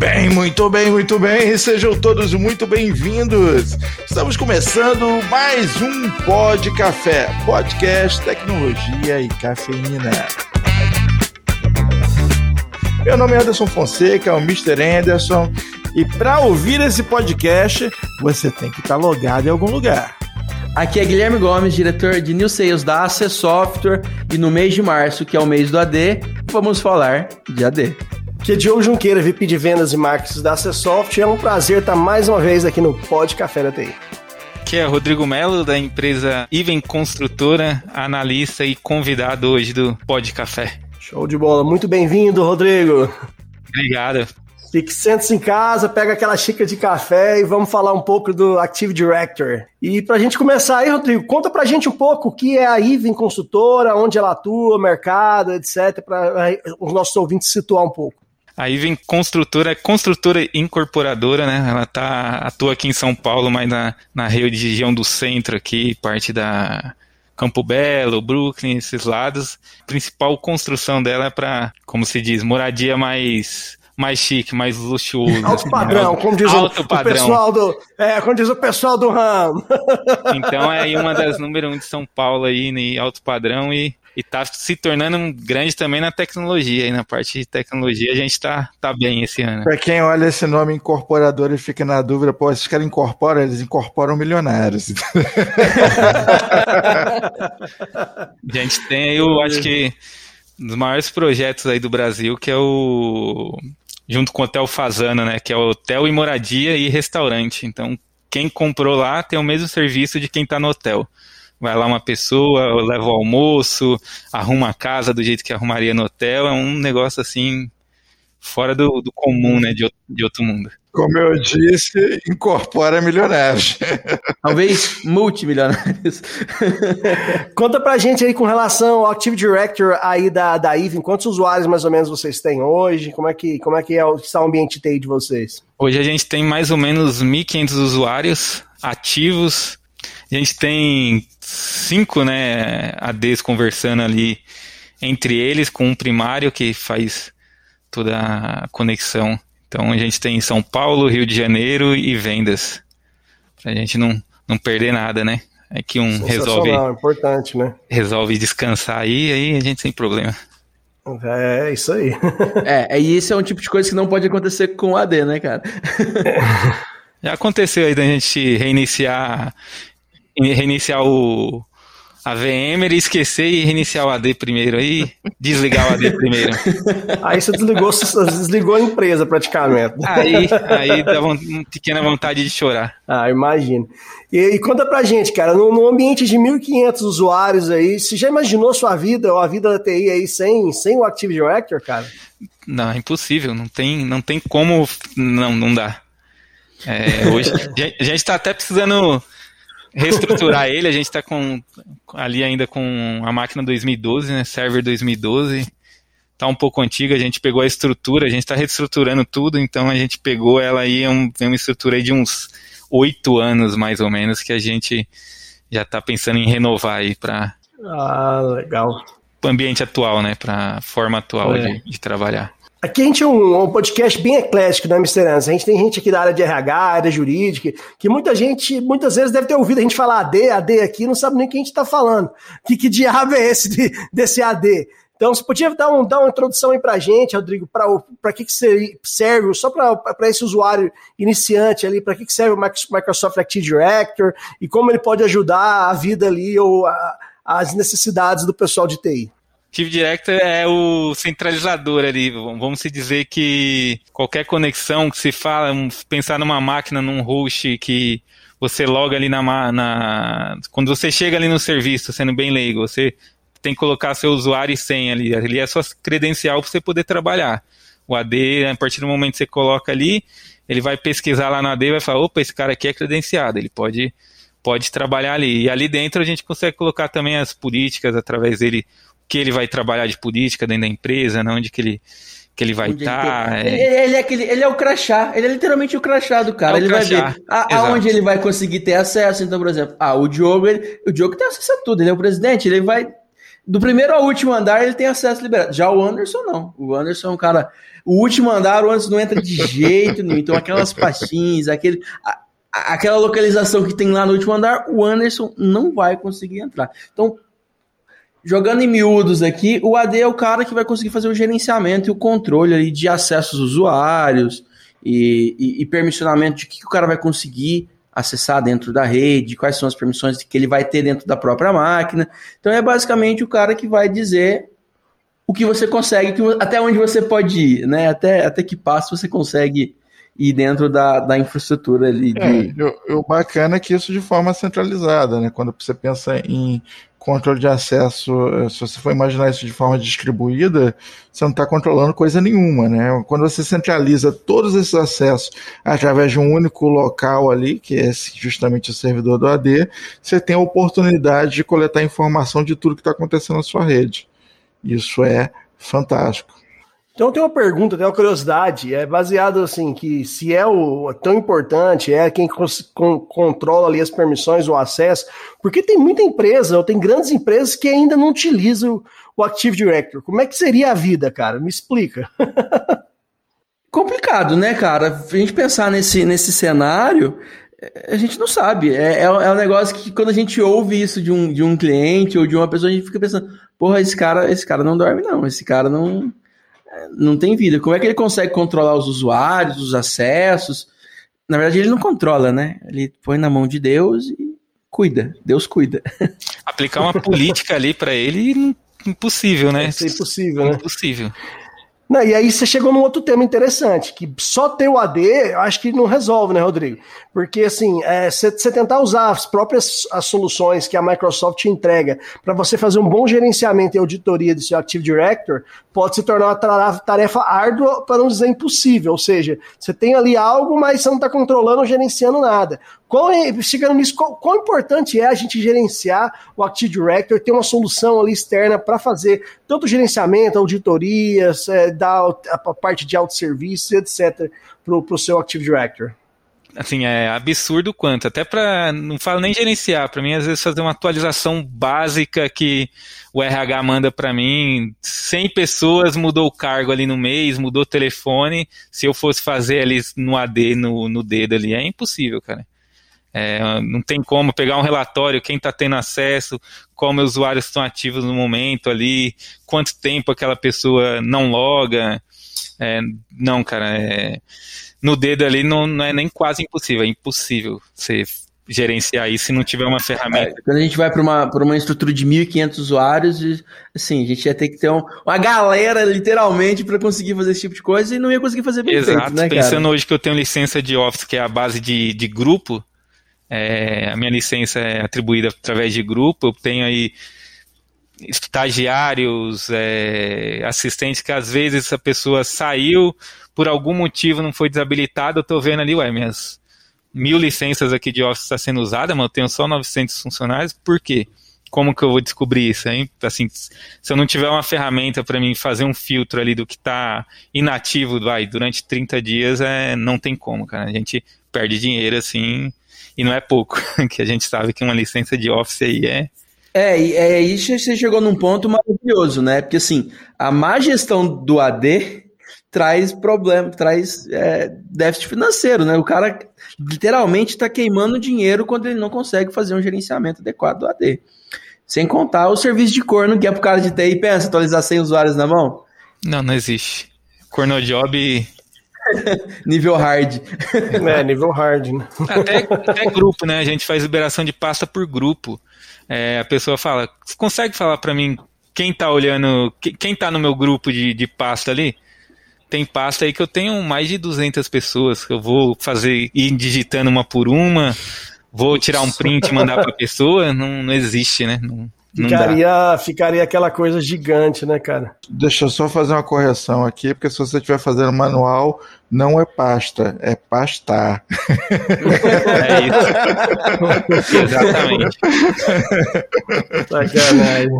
bem, muito bem, muito bem. Sejam todos muito bem-vindos. Estamos começando mais um Pod Café, podcast, tecnologia e cafeína. Meu nome é Anderson Fonseca, é o Mr. Anderson, e para ouvir esse podcast, você tem que estar tá logado em algum lugar. Aqui é Guilherme Gomes, diretor de New Sales da AC Software, e no mês de março, que é o mês do AD, vamos falar de AD. Aqui é Diogo Junqueira, VP de Vendas e Marketing da AC Software. É um prazer estar mais uma vez aqui no Pod Café da TI. Aqui é Rodrigo Melo, da empresa Iven Construtora, analista e convidado hoje do Pod Café. Show de bola. Muito bem-vindo, Rodrigo. Obrigado. Fique, sente-se em casa, pega aquela xícara de café e vamos falar um pouco do Active Director. E para a gente começar aí, Rodrigo, conta para a gente um pouco o que é a Iven Consultora, onde ela atua, mercado, etc., para os nossos ouvintes situar um pouco. A Iven Construtora construtora incorporadora, né? Ela tá, atua aqui em São Paulo, mas na, na região do centro aqui, parte da Campo Belo, Brooklyn, esses lados. A principal construção dela é para, como se diz, moradia mais mais chique, mais luxuoso. Alto assim, padrão, como diz Alto o, padrão. o pessoal do. É, como diz o pessoal do ramo. Então é aí uma das número um de São Paulo aí, em alto padrão, e, e tá se tornando um grande também na tecnologia. E na parte de tecnologia a gente tá, tá bem esse ano. Pra quem olha esse nome incorporador e fica na dúvida, pô, esses caras incorporam, eles incorporam milionários. a gente tem aí, eu acho que um dos maiores projetos aí do Brasil, que é o junto com o Hotel Fazana, né, que é hotel e moradia e restaurante. Então, quem comprou lá tem o mesmo serviço de quem está no hotel. Vai lá uma pessoa, leva o almoço, arruma a casa do jeito que arrumaria no hotel. É um negócio assim fora do, do comum, né, de, de outro mundo. Como eu disse, incorpora milionários. Talvez multimilionários. Conta pra gente aí com relação ao Active Director aí da, da Even, quantos usuários mais ou menos vocês têm hoje? Como é que, como é que é, está o ambiente TI de vocês? Hoje a gente tem mais ou menos 1.500 usuários ativos. A gente tem cinco né, ADs conversando ali entre eles, com um primário que faz toda a conexão. Então a gente tem São Paulo, Rio de Janeiro e vendas. Pra gente não, não perder nada, né? É que um resolve. importante, né? Resolve descansar aí, aí a gente sem problema. É, é isso aí. é, e isso é um tipo de coisa que não pode acontecer com o AD, né, cara? Já aconteceu aí da gente reiniciar reiniciar o, a VM ele esquecer e reiniciar o AD primeiro aí, desligar o AD primeiro. Aí você desligou, desligou a empresa praticamente. Aí, aí dá uma pequena vontade de chorar. Ah, imagino. E, e, conta pra gente, cara, num, num ambiente de 1.500 usuários aí, você já imaginou sua vida ou a vida da TI aí sem, sem o Active Director, cara? Não, é impossível, não tem, não tem como, não, não dá. É, hoje, a gente tá até precisando reestruturar ele. A gente está com ali ainda com a máquina 2012, né? Server 2012. Tá um pouco antiga, a gente pegou a estrutura, a gente está reestruturando tudo, então a gente pegou ela aí, é um, uma estrutura aí de uns oito anos mais ou menos, que a gente já está pensando em renovar aí para ah, legal. o ambiente atual, né? Para a forma atual é. de, de trabalhar. Aqui a gente é um, um, podcast bem eclético, né. Anderson? A gente tem gente aqui da área de RH, área jurídica, que muita gente, muitas vezes deve ter ouvido a gente falar AD, AD aqui, não sabe nem o que a gente está falando. Que, que diabo é esse de, desse AD? Então, você podia dar, um, dar uma introdução aí para a gente, Rodrigo, para que, que serve, só para esse usuário iniciante ali, para que, que serve o Microsoft Active Director e como ele pode ajudar a vida ali ou a, as necessidades do pessoal de TI. Active Director é o centralizador ali. Vamos se dizer que qualquer conexão que se fala, pensar numa máquina, num host que você loga ali na, na quando você chega ali no serviço, sendo bem leigo, você tem que colocar seu usuário e senha ali. Ali é a sua credencial para você poder trabalhar. O AD, a partir do momento que você coloca ali, ele vai pesquisar lá na AD e vai falar, opa, esse cara aqui é credenciado, ele pode, pode trabalhar ali. E ali dentro a gente consegue colocar também as políticas através dele, que ele vai trabalhar de política dentro da empresa, né, onde que ele que ele vai estar. Tá, ele, é... ele, é aquele, ele é o crachá, ele é literalmente o crachá do cara. É ele crachá, vai ver a, aonde ele vai conseguir ter acesso. Então, por exemplo, ah, o Diogo, ele, o Diogo tem acesso a tudo, ele é o presidente, ele vai. Do primeiro ao último andar ele tem acesso liberado. Já o Anderson não. O Anderson é um cara O último andar, o antes não entra de jeito nenhum. Então, aquelas pastinhas, aquele, a, aquela localização que tem lá no último andar, o Anderson não vai conseguir entrar. Então, jogando em miúdos aqui, o AD é o cara que vai conseguir fazer o gerenciamento e o controle ali de acesso aos usuários e, e, e permissionamento de que o cara vai conseguir acessar dentro da rede, quais são as permissões que ele vai ter dentro da própria máquina. Então é basicamente o cara que vai dizer o que você consegue, que, até onde você pode ir, né? Até, até que passo você consegue ir dentro da, da infraestrutura ali. De... É, o, o bacana é que isso de forma centralizada, né? Quando você pensa em controle de acesso, eh, se você for imaginar isso de forma distribuída, você não está controlando coisa nenhuma, né? Quando você centraliza todos esses acessos através de um único local ali, que é justamente o servidor do AD, você tem a oportunidade de coletar informação de tudo que está acontecendo na sua rede. Isso é fantástico. Então tem uma pergunta, tem uma curiosidade, é baseado assim que se é o tão importante, é quem con controla ali as permissões, o acesso, porque tem muita empresa, ou tem grandes empresas que ainda não utilizam o Active Directory. Como é que seria a vida, cara? Me explica. Complicado, né, cara? A gente pensar nesse, nesse cenário, a gente não sabe. É, é, é, um negócio que quando a gente ouve isso de um, de um cliente ou de uma pessoa, a gente fica pensando, porra, esse cara, esse cara não dorme, não. Esse cara não não tem vida. Como é que ele consegue controlar os usuários, os acessos? Na verdade, ele não controla, né? Ele põe na mão de Deus e cuida. Deus cuida. Aplicar uma política ali para ele, impossível, né? É impossível, né? Impossível. Não, e aí você chegou num outro tema interessante, que só ter o AD, acho que não resolve, né, Rodrigo? Porque, assim, você é, tentar usar as próprias as soluções que a Microsoft entrega para você fazer um bom gerenciamento e auditoria do seu Active Directory, pode se tornar uma tarefa árdua, para não dizer impossível. Ou seja, você tem ali algo, mas você não está controlando ou gerenciando nada. Qual é, chegando nisso, qual, qual importante é a gente gerenciar o Active Directory, ter uma solução ali externa para fazer tanto gerenciamento, auditorias, é, dar a, parte de autosserviço, etc., para o seu Active Directory? assim, é absurdo quanto, até para não falo nem gerenciar, para mim às vezes fazer uma atualização básica que o RH manda para mim, 100 pessoas mudou o cargo ali no mês, mudou o telefone, se eu fosse fazer ali no AD, no, no dedo ali, é impossível, cara. É, não tem como pegar um relatório, quem está tendo acesso, como os usuários estão ativos no momento ali, quanto tempo aquela pessoa não loga. É, não, cara, é, no dedo ali não, não é nem quase impossível, é impossível você gerenciar isso se não tiver uma ferramenta. É, quando a gente vai para uma, uma estrutura de 1.500 usuários, assim, a gente ia ter que ter um, uma galera, literalmente, para conseguir fazer esse tipo de coisa e não ia conseguir fazer bem Exato. feito, né, Pensando hoje que eu tenho licença de Office, que é a base de, de grupo, é, a minha licença é atribuída através de grupo, eu tenho aí estagiários, é, assistentes, que às vezes a pessoa saiu, por algum motivo não foi desabilitado, eu estou vendo ali, ué, minhas mil licenças aqui de Office está sendo usada, mas eu tenho só 900 funcionários, por quê? Como que eu vou descobrir isso? Hein? Assim, se eu não tiver uma ferramenta para mim fazer um filtro ali do que está inativo vai, durante 30 dias, é, não tem como, cara. A gente perde dinheiro assim, e não é pouco, que a gente sabe que uma licença de Office aí é é, é isso você chegou num ponto maravilhoso, né? Porque assim, a má gestão do AD traz problema, traz é, déficit financeiro, né? O cara literalmente está queimando dinheiro quando ele não consegue fazer um gerenciamento adequado do AD. Sem contar o serviço de corno que é pro cara de TI, pensa, atualizar 100 usuários na mão? Não, não existe. Cornojob nível hard. É, nível hard, né? Até, até grupo, né? A gente faz liberação de pasta por grupo. É, a pessoa fala, consegue falar para mim quem tá olhando, quem tá no meu grupo de, de pasta ali? Tem pasta aí que eu tenho mais de 200 pessoas, que eu vou fazer, ir digitando uma por uma, vou tirar um print e mandar pra pessoa, não, não existe, né? Não, Ficaria, ficaria aquela coisa gigante, né, cara? Deixa eu só fazer uma correção aqui, porque se você estiver fazendo manual, não é pasta, é pastar. É isso. Exatamente. Sacanagem.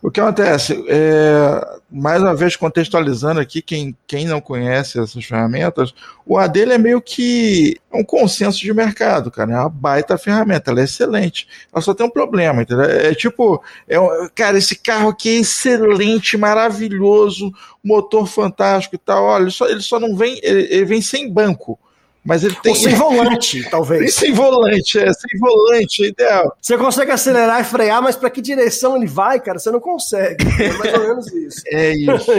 O que acontece? É, mais uma vez, contextualizando aqui, quem, quem não conhece essas ferramentas, o AD é meio que um consenso de mercado, cara. É uma baita ferramenta, ela é excelente. Ela só tem um problema, entendeu? É tipo, é um, cara, esse carro aqui é excelente, maravilhoso, motor fantástico e tal. Olha, ele só, ele só não vem, ele, ele vem sem banco. Mas ele tem. Ou sem volante, talvez. sem volante, é, sem volante, é ideal. Você consegue acelerar e frear, mas para que direção ele vai, cara, você não consegue. É mais ou menos isso. É isso.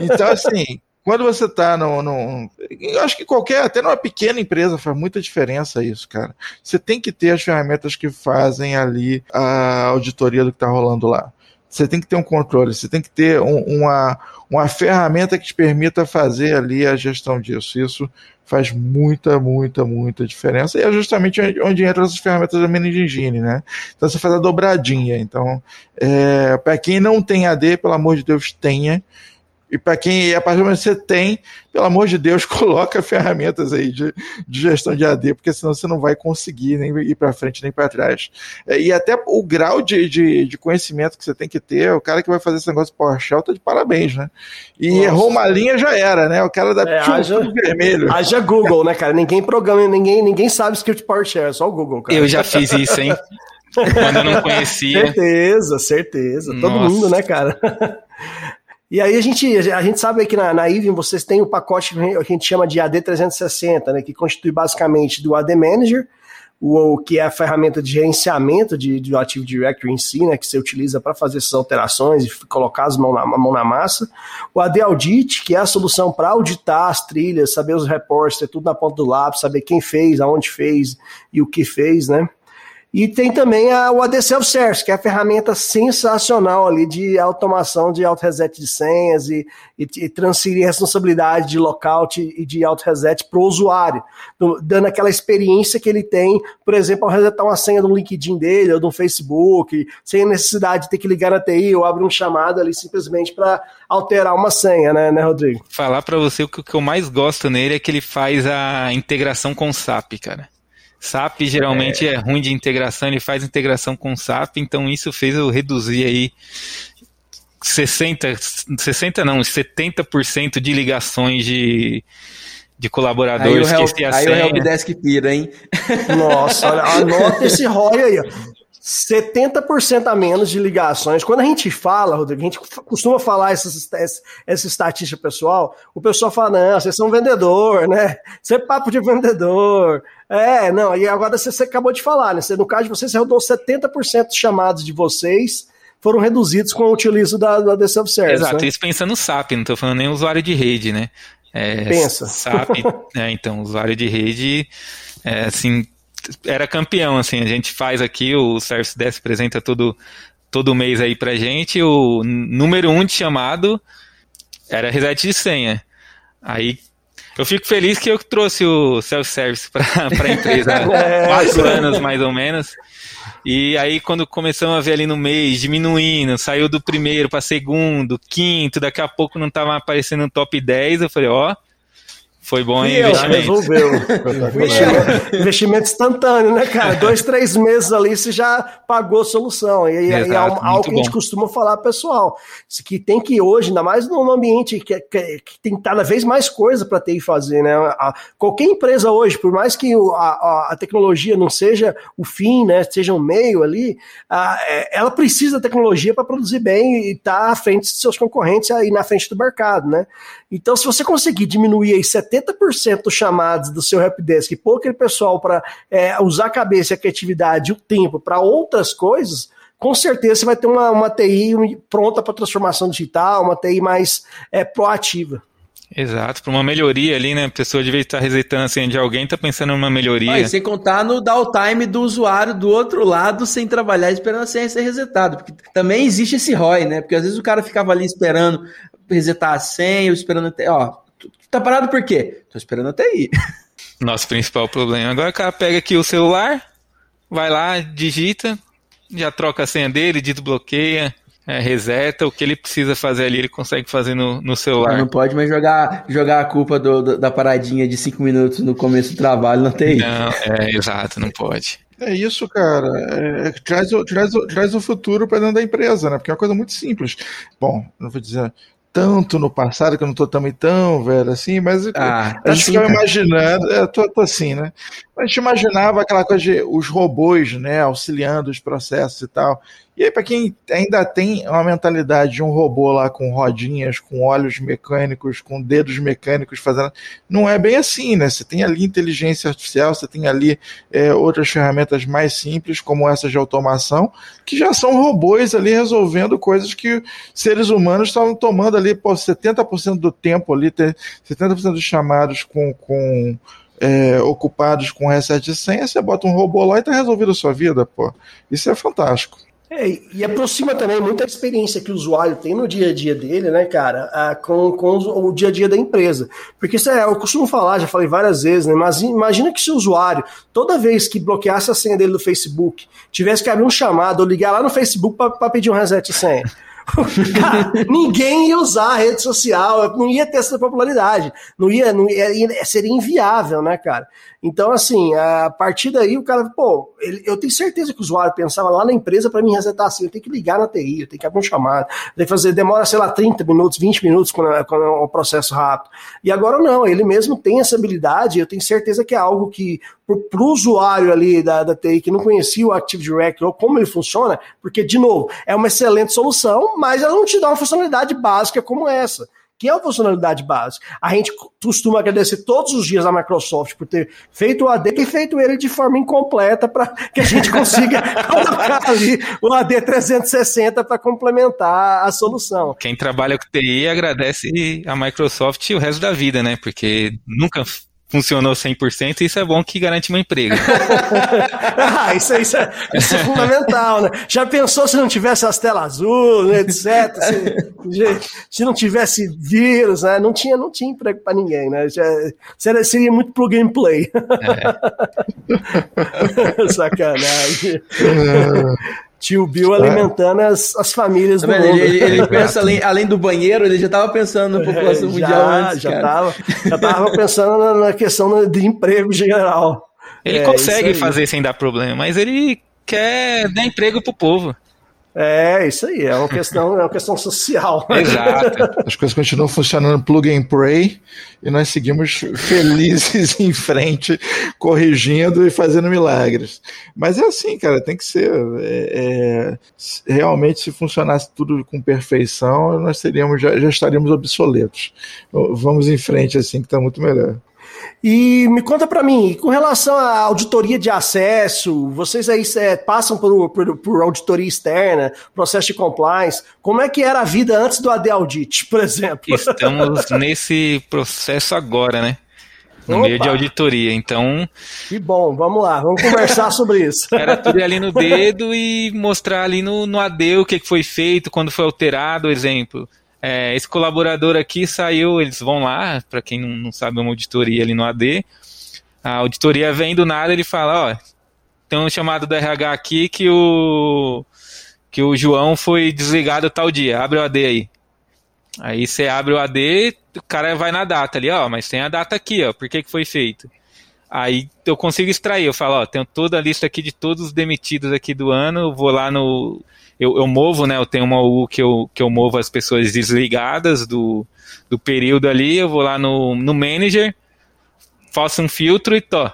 Então, assim, quando você está no, no, Eu acho que qualquer, até numa pequena empresa, faz muita diferença isso, cara. Você tem que ter as ferramentas que fazem ali a auditoria do que está rolando lá. Você tem que ter um controle, você tem que ter um, uma, uma ferramenta que te permita fazer ali a gestão disso. Isso faz muita, muita, muita diferença. E é justamente onde entram essas ferramentas da Managing Engine, né? Então você faz a dobradinha. Então, é, para quem não tem AD, pelo amor de Deus, tenha. E para quem, a partir do momento que você tem, pelo amor de Deus, coloca ferramentas aí de, de gestão de AD, porque senão você não vai conseguir nem ir para frente nem para trás. É, e até o grau de, de, de, conhecimento que você tem que ter, o cara que vai fazer esse negócio PowerShell tá de parabéns, né? E Nossa. errou uma linha já era, né? O cara da é, haja, vermelho. Haja Google, né, cara? Ninguém programa, ninguém, ninguém sabe script PowerShell, é só o Google, cara. Eu já fiz isso, hein? Quando eu não conhecia. Certeza, certeza. Nossa. Todo mundo, né, cara? E aí a gente, a gente sabe que na, na vocês têm o pacote que a gente chama de AD 360, né, que constitui basicamente do AD Manager, o, que é a ferramenta de gerenciamento de, do Active Directory em si, né, que você utiliza para fazer essas alterações e colocar as mãos na, mão na massa. O AD Audit, que é a solução para auditar as trilhas, saber os reportes, ter tudo na ponta do lápis, saber quem fez, aonde fez e o que fez, né? E tem também a, o AD Self-Service, que é a ferramenta sensacional ali de automação de auto-reset de senhas e, e, e, transferir responsabilidade de lockout e de auto-reset para o usuário, dando aquela experiência que ele tem, por exemplo, ao resetar uma senha do LinkedIn dele ou do Facebook, sem necessidade de ter que ligar na TI ou abrir um chamado ali simplesmente para alterar uma senha, né, né Rodrigo? Falar para você que o que eu mais gosto nele é que ele faz a integração com o SAP, cara. SAP geralmente é. é ruim de integração, ele faz integração com SAP, então isso fez eu reduzir aí 60, 60 não, 70% de ligações de, de colaboradores aí o help, que Aí o Helpdesk pira, hein? Nossa, olha, anota esse ROI aí. 70% a menos de ligações. Quando a gente fala, Rodrigo, a gente costuma falar essa, essa, essa estatística pessoal, o pessoal fala, não, vocês são vendedor, né? Você é papo de vendedor. É, não, e agora você, você acabou de falar, né? Você, no caso de vocês, você rodou 70% dos chamados de vocês foram reduzidos com o utilizo da, da The Self-Service. Exato, né? isso pensando no SAP, não estou falando nem usuário de rede, né? É, Pensa. SAP, é, então, usuário de rede, é, assim, era campeão, assim, a gente faz aqui, o Service Desk apresenta todo, todo mês aí pra gente, o número um de chamado era reset de senha. Aí eu fico feliz que eu trouxe o self-service para a empresa há é. quatro anos, mais ou menos. E aí, quando começamos a ver ali no mês, diminuindo, saiu do primeiro para segundo, quinto, daqui a pouco não estava aparecendo no top 10, eu falei, ó, oh, foi bom hein, investimento. Resolveu. investimento, investimento instantâneo, né, cara? Dois, três meses ali você já pagou a solução. E, Exato, e é algo que a gente costuma falar, pessoal, que tem que hoje, ainda mais num ambiente que, que, que tem cada vez mais coisa para ter e fazer, né? A, qualquer empresa hoje, por mais que a, a, a, tecnologia não seja o fim, né, seja um meio ali, a, é, ela precisa da tecnologia para produzir bem e estar tá à frente de seus concorrentes aí na frente do mercado, né? Então, se você conseguir diminuir aí 70% dos chamados do seu helpdesk e pôr aquele pessoal para é, usar a cabeça, a criatividade e o tempo para outras coisas, com certeza você vai ter uma, uma TI pronta para transformação digital, uma TI mais é, proativa. Exato, para uma melhoria ali, né? A pessoa devia estar resetando assim de alguém, tá pensando numa melhoria. Ah, sem contar no downtime do usuário do outro lado sem trabalhar esperando a senha ser resetada. Porque também existe esse ROI, né? Porque às vezes o cara ficava ali esperando resetar a senha, esperando até. Ó, tá parado por quê? Tô esperando até aí. Nosso principal problema. Agora o cara pega aqui o celular, vai lá, digita, já troca a senha dele, desbloqueia. É, reseta, o que ele precisa fazer ali, ele consegue fazer no, no celular. Não pode mais jogar, jogar a culpa do, do, da paradinha de cinco minutos no começo do trabalho, não tem. Não, é, exato, não pode. É isso, cara. É, traz, o, traz, o, traz o futuro para dentro da empresa, né? Porque é uma coisa muito simples. Bom, não vou dizer tanto no passado, que eu não tô também tão velho assim, mas ah, a gente ficava imaginando, eu tô, tô, assim, né? A gente imaginava aquela coisa de os robôs, né, auxiliando os processos e tal. E aí, para quem ainda tem uma mentalidade de um robô lá com rodinhas, com olhos mecânicos, com dedos mecânicos fazendo. Não é bem assim, né? Você tem ali inteligência artificial, você tem ali é, outras ferramentas mais simples, como essas de automação, que já são robôs ali resolvendo coisas que seres humanos estavam tomando ali, pô, 70% do tempo ali, 70% dos chamados com. com é, ocupados com reset de senha, você bota um robô lá e tá resolvido a sua vida, pô. Isso é fantástico. É, e aproxima também muita experiência que o usuário tem no dia a dia dele, né, cara, com, com o dia a dia da empresa. Porque isso é, eu costumo falar, já falei várias vezes, né, mas imagina que se o usuário, toda vez que bloqueasse a senha dele do Facebook, tivesse que abrir um chamado ou ligar lá no Facebook para pedir um reset de senha. Cara, ninguém ia usar a rede social, não ia ter essa popularidade, não ia, não ia, seria inviável, né, cara? Então, assim, a partir daí o cara, pô, ele, eu tenho certeza que o usuário pensava lá na empresa para me resetar assim, eu tenho que ligar na TI, eu tenho que abrir um chamado, tem que fazer, demora, sei lá, 30 minutos, 20 minutos quando quando é um processo rápido. E agora não, ele mesmo tem essa habilidade, eu tenho certeza que é algo que, para o usuário ali da, da TI que não conhecia o Active Directory ou como ele funciona, porque, de novo, é uma excelente solução, mas ela não te dá uma funcionalidade básica como essa que é a funcionalidade básica. A gente costuma agradecer todos os dias a Microsoft por ter feito o AD e feito ele de forma incompleta para que a gente consiga colocar ali o AD 360 para complementar a solução. Quem trabalha com TI agradece a Microsoft o resto da vida, né? Porque nunca funcionou 100%, isso é bom que garante meu emprego. ah, isso, isso, é, isso é fundamental, né? Já pensou se não tivesse as telas azuis, né, etc. Se, se, não tivesse vírus, né? Não tinha, não tinha emprego para ninguém, né? Já, seria, seria muito plug and play. É. Sacanagem. É. Tio Bill alimentando é. as, as famílias tá do mundo. Ele, ele pensa além, além do banheiro, ele já estava pensando na população é, mundial já, antes, já estava já tava pensando na, na, questão de emprego geral. Ele é, consegue fazer sem dar problema, mas ele quer dar emprego pro povo. É, isso aí, é uma questão, é uma questão social. Exato. As coisas continuam funcionando plug and pray e nós seguimos felizes em frente, corrigindo e fazendo milagres. Mas é assim, cara, tem que ser. É, é, realmente, se funcionasse tudo com perfeição, nós seríamos, já, já estaríamos obsoletos. Vamos em frente assim, que está muito melhor. E me conta para mim, com relação à auditoria de acesso, vocês aí é, passam por, por, por, auditoria externa, processo de compliance, como é que era a vida antes do AD Audit, por exemplo? Estamos nesse processo agora, né? No Opa. meio de auditoria, então... Que bom, vamos lá, vamos conversar sobre isso. Era tudo ali no dedo e mostrar ali no, no AD o que foi feito, quando foi alterado, exemplo é, esse colaborador aqui saiu, eles vão lá, para quem não, não, sabe, uma auditoria ali no AD. A auditoria vem do nada, ele fala, ó, tem um chamado do RH aqui que o que o João foi desligado tal dia, abre o AD aí. Aí você abre o AD, o cara vai na data ali, ó, mas tem a data aqui, ó, por que, que foi feito? Aí eu consigo extrair, eu falo, ó, tenho toda a lista aqui de todos os demitidos aqui do ano, vou lá no eu, eu movo, né? Eu tenho uma U que eu, que eu movo as pessoas desligadas do, do período ali, eu vou lá no, no manager, faço um filtro e tô.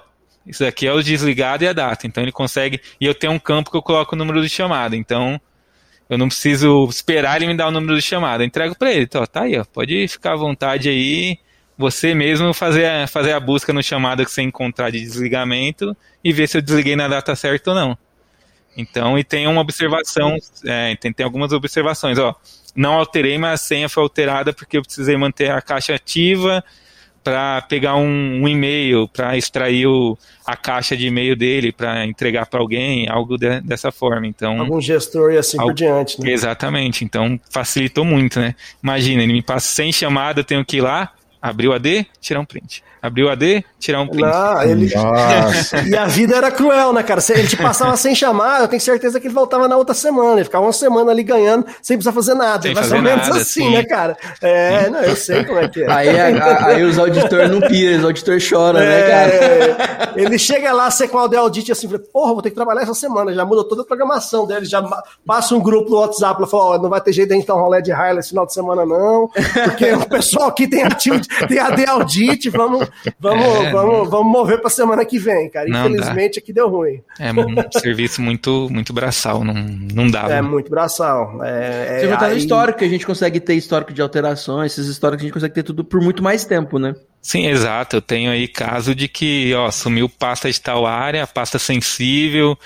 Isso aqui é o desligado e a data. Então ele consegue. E eu tenho um campo que eu coloco o número de chamada. Então eu não preciso esperar ele me dar o número de chamada. Eu entrego para ele. Então, tá aí, ó, pode ficar à vontade aí. Você mesmo fazer a, fazer a busca no chamada que você encontrar de desligamento e ver se eu desliguei na data certa ou não. Então, e tem uma observação, é, tem, tem algumas observações, ó. Não alterei, mas a senha foi alterada porque eu precisei manter a caixa ativa para pegar um, um e-mail, para extrair o, a caixa de e-mail dele, para entregar para alguém, algo de, dessa forma. Então, Algum gestor e assim algo, por diante. Né? Exatamente. Então, facilitou muito, né? Imagina, ele me passa sem chamada, eu tenho que ir lá, Abriu AD, tirar um print. Abriu AD, tirar um print. Não, ele... e a vida era cruel, né, cara? Ele te passava sem chamar, eu tenho certeza que ele voltava na outra semana. Ele ficava uma semana ali ganhando, sem precisar fazer nada. Sem Mais ou menos nada, assim, sim. né, cara? É, não, eu sei como é que é. Aí, a, aí os auditores não piram, os auditores choram, né, é, né, cara? Ele chega lá, você com o audit assim, porra, vou ter que trabalhar essa semana. Já muda toda a programação dele, já passa um grupo no WhatsApp, e fala, ó, oh, não vai ter jeito de a gente dar um rolê de highlights esse final de semana, não, porque o pessoal aqui tem ativo, tem AD audit, vamos, vamos, é, vamos, vamos mover para semana que vem, cara. Infelizmente dá. aqui deu ruim. É um serviço muito, muito braçal, não, não dá. É muito braçal. É, Você é, no histórico, que a gente consegue ter histórico de alterações, esses históricos a gente consegue ter tudo por muito mais tempo, né? Sim, exato. Eu tenho aí caso de que, ó, sumiu pasta de tal área, pasta sensível,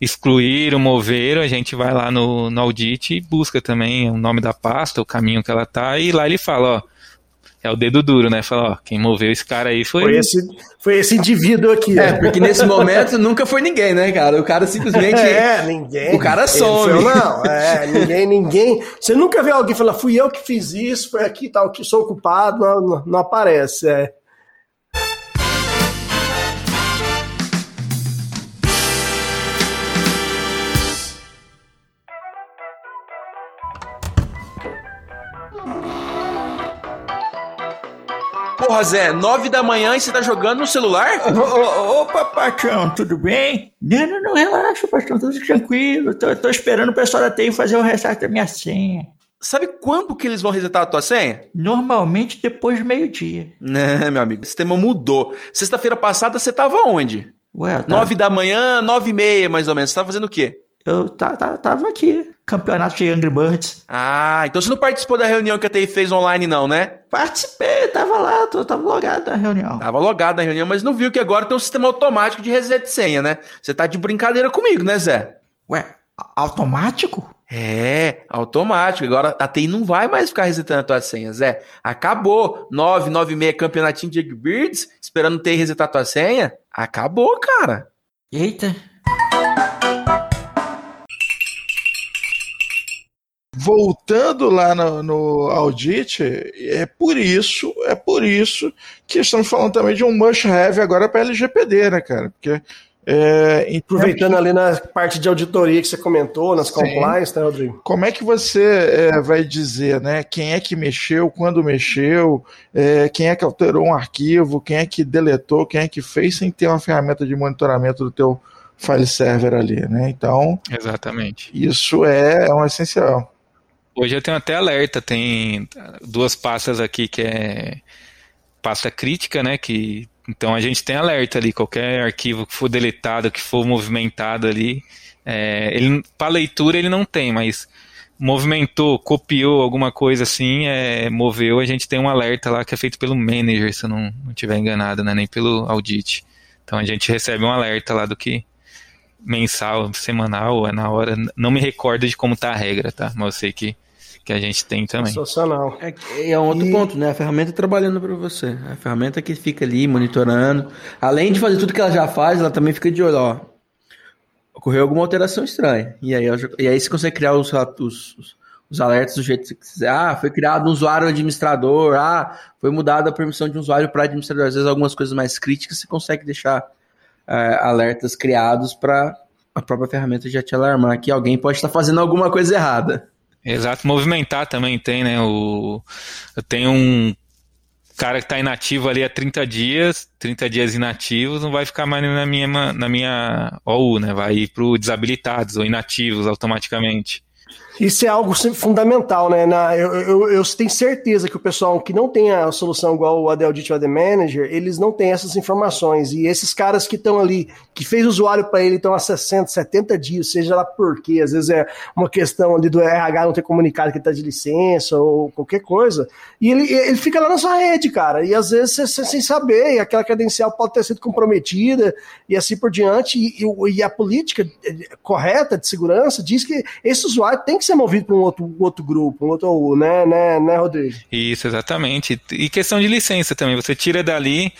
excluíram, moveram, a gente vai lá no, no audit e busca também o nome da pasta, o caminho que ela tá, e lá ele fala, ó, é o dedo duro, né? Fala, ó, quem moveu esse cara aí foi. Foi esse, foi esse indivíduo aqui. É, porque nesse momento nunca foi ninguém, né, cara? O cara simplesmente. É, ninguém. O cara some. Foi, não, é, ninguém, ninguém. Você nunca vê alguém falar, fui eu que fiz isso, foi aqui tal, que sou culpado, não, não, não aparece. É. Porra, Zé, nove da manhã e você tá jogando no celular? Ô, opa, patrão, tudo bem? Não, não, não, relaxa, patrão, tudo tranquilo. Tô, tô esperando o pessoal da TI fazer o reset da minha senha. Sabe quando que eles vão resetar a tua senha? Normalmente depois do meio-dia. Né, meu amigo, o sistema mudou. Sexta-feira passada você tava onde? Ué, tá... Nove da manhã, nove e meia, mais ou menos. Você tava fazendo o quê? Eu tava aqui, campeonato de Angry Birds. Ah, então você não participou da reunião que a TI fez online, não, né? Participei, tava lá, tô, tava logado na reunião. Tava logado na reunião, mas não viu que agora tem um sistema automático de reset de senha, né? Você tá de brincadeira comigo, né, Zé? Ué, automático? É, automático. Agora a TI não vai mais ficar resetando a tua senha, Zé. Acabou. 996 campeonatinho de Angry Birds, esperando TI resetar a tua senha. Acabou, cara. Eita. Voltando lá no, no, audit, é por isso, é por isso que estamos falando também de um must have agora para LGPD, né, cara? Porque é, Aproveitando ali na parte de auditoria que você comentou, nas Sim. compliance, né, Rodrigo? Como é que você é, vai dizer, né? Quem é que mexeu, quando mexeu, é, quem é que alterou um arquivo, quem é que deletou, quem é que fez sem ter uma ferramenta de monitoramento do teu file server ali, né? Então, exatamente. Isso é, é um essencial. Hoje eu tenho até alerta, tem duas pastas aqui que é pasta crítica, né? Que então a gente tem alerta ali, qualquer arquivo que for deletado, que for movimentado ali, é, ele para leitura ele não tem, mas movimentou, copiou alguma coisa assim, é, moveu, a gente tem um alerta lá que é feito pelo manager, se eu não, não tiver enganado, né? Nem pelo audit. Então a gente recebe um alerta lá do que mensal, semanal, é na hora. Não me recordo de como tá a regra, tá? Mas eu sei que que a gente tem também. Sensacional. É, é um outro e... ponto, né? A ferramenta trabalhando para você. A ferramenta que fica ali monitorando. Além de fazer tudo que ela já faz, ela também fica de olho, ó. Ocorreu alguma alteração estranha. E aí, e aí você consegue criar os, os, os alertas do jeito que você quiser. Ah, foi criado um usuário administrador. Ah, foi mudada a permissão de um usuário para administrador. Às vezes, algumas coisas mais críticas você consegue deixar é, alertas criados para a própria ferramenta já te alarmar que alguém pode estar fazendo alguma coisa errada. Exato, movimentar também tem, né? O, eu tenho um cara que está inativo ali há 30 dias, 30 dias inativos, não vai ficar mais na minha, na minha OU, né? Vai ir para desabilitados ou inativos automaticamente. Isso é algo fundamental, né? Na, eu, eu, eu, tenho certeza que o pessoal que não tem a solução igual o AD Audit ou AD Manager, eles não têm essas informações. E esses caras que estão ali, que fez usuário para ele, estão há 60, 70 dias, seja lá por quê, às vezes é uma questão ali do RH não ter comunicado que está de licença ou qualquer coisa, e ele, ele fica lá na sua rede, cara, e às vezes você, sem saber, e aquela credencial pode ter sido comprometida, e assim por diante, e, e a política eh, correta de segurança diz que esse usuário tem que ser movido para um outro, outro grupo, um outro, né, né, né, Rodrigo? Isso, exatamente. E questão de licença também, você tira dali,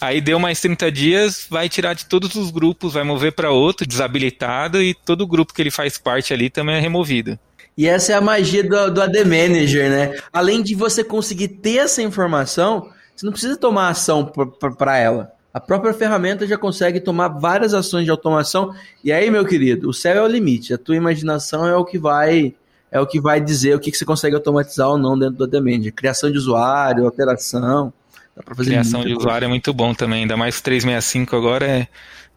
aí deu mais 30 dias, vai tirar de todos os grupos, vai mover para outro, desabilitado, e todo grupo que ele faz parte ali também é removido. E essa é a magia do, do AD Manager, né? Além de você conseguir ter essa informação, Você não precisa tomar ação para ela. A própria ferramenta já consegue tomar várias ações de automação. E aí, meu querido, o céu é o limite. A tua imaginação é o que vai é o que vai dizer o que, que você consegue automatizar ou não dentro do Demand. Criação de usuário, alteração. Dá pra fazer Criação de coisa. usuário é muito bom também. Ainda mais 365 agora é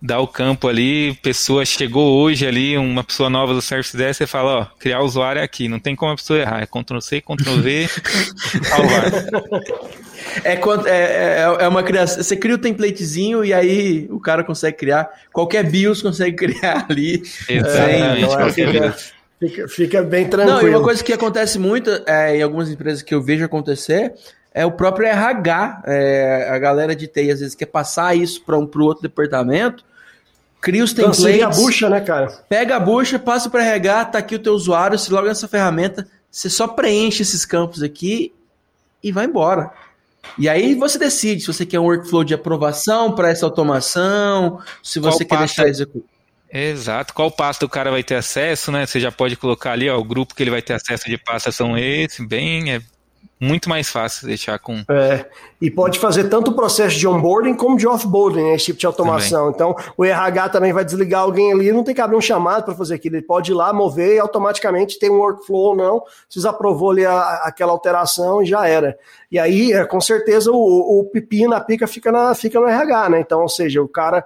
dar o campo ali, pessoa chegou hoje ali, uma pessoa nova do Service Desk, você fala, ó, criar usuário é aqui, não tem como a pessoa errar, é Ctrl C, Ctrl V, salvar. É, é, é, é uma criação, você cria o templatezinho e aí o cara consegue criar, qualquer BIOS consegue criar ali. Exatamente, é, fica, fica, fica, bem tranquilo. Não, e uma coisa que acontece muito é, em algumas empresas que eu vejo acontecer é o próprio RH, é, a galera de TI às vezes quer passar isso para um, o outro departamento, cria os templates. Então, a bucha, né, cara? Pega a bucha, passa para RH, tá aqui o teu usuário, se loga nessa ferramenta, você só preenche esses campos aqui e vai embora. E aí você decide se você quer um workflow de aprovação para essa automação, se você Qual quer deixar executar. Exato. Qual pasta o cara vai ter acesso, né? Você já pode colocar ali, ó, o grupo que ele vai ter acesso de pasta são esse, bem, é muito mais fácil deixar com. É, e pode fazer tanto o processo de onboarding como de offboarding, né, esse tipo de automação. Também. Então, o RH também vai desligar alguém ali, não tem que abrir um chamado para fazer aquilo. Ele pode ir lá, mover e automaticamente tem um workflow ou não. Vocês aprovou ali a, aquela alteração e já era. E aí, é, com certeza, o, o pipi na pica fica, na, fica no RH, né? Então, ou seja, o cara.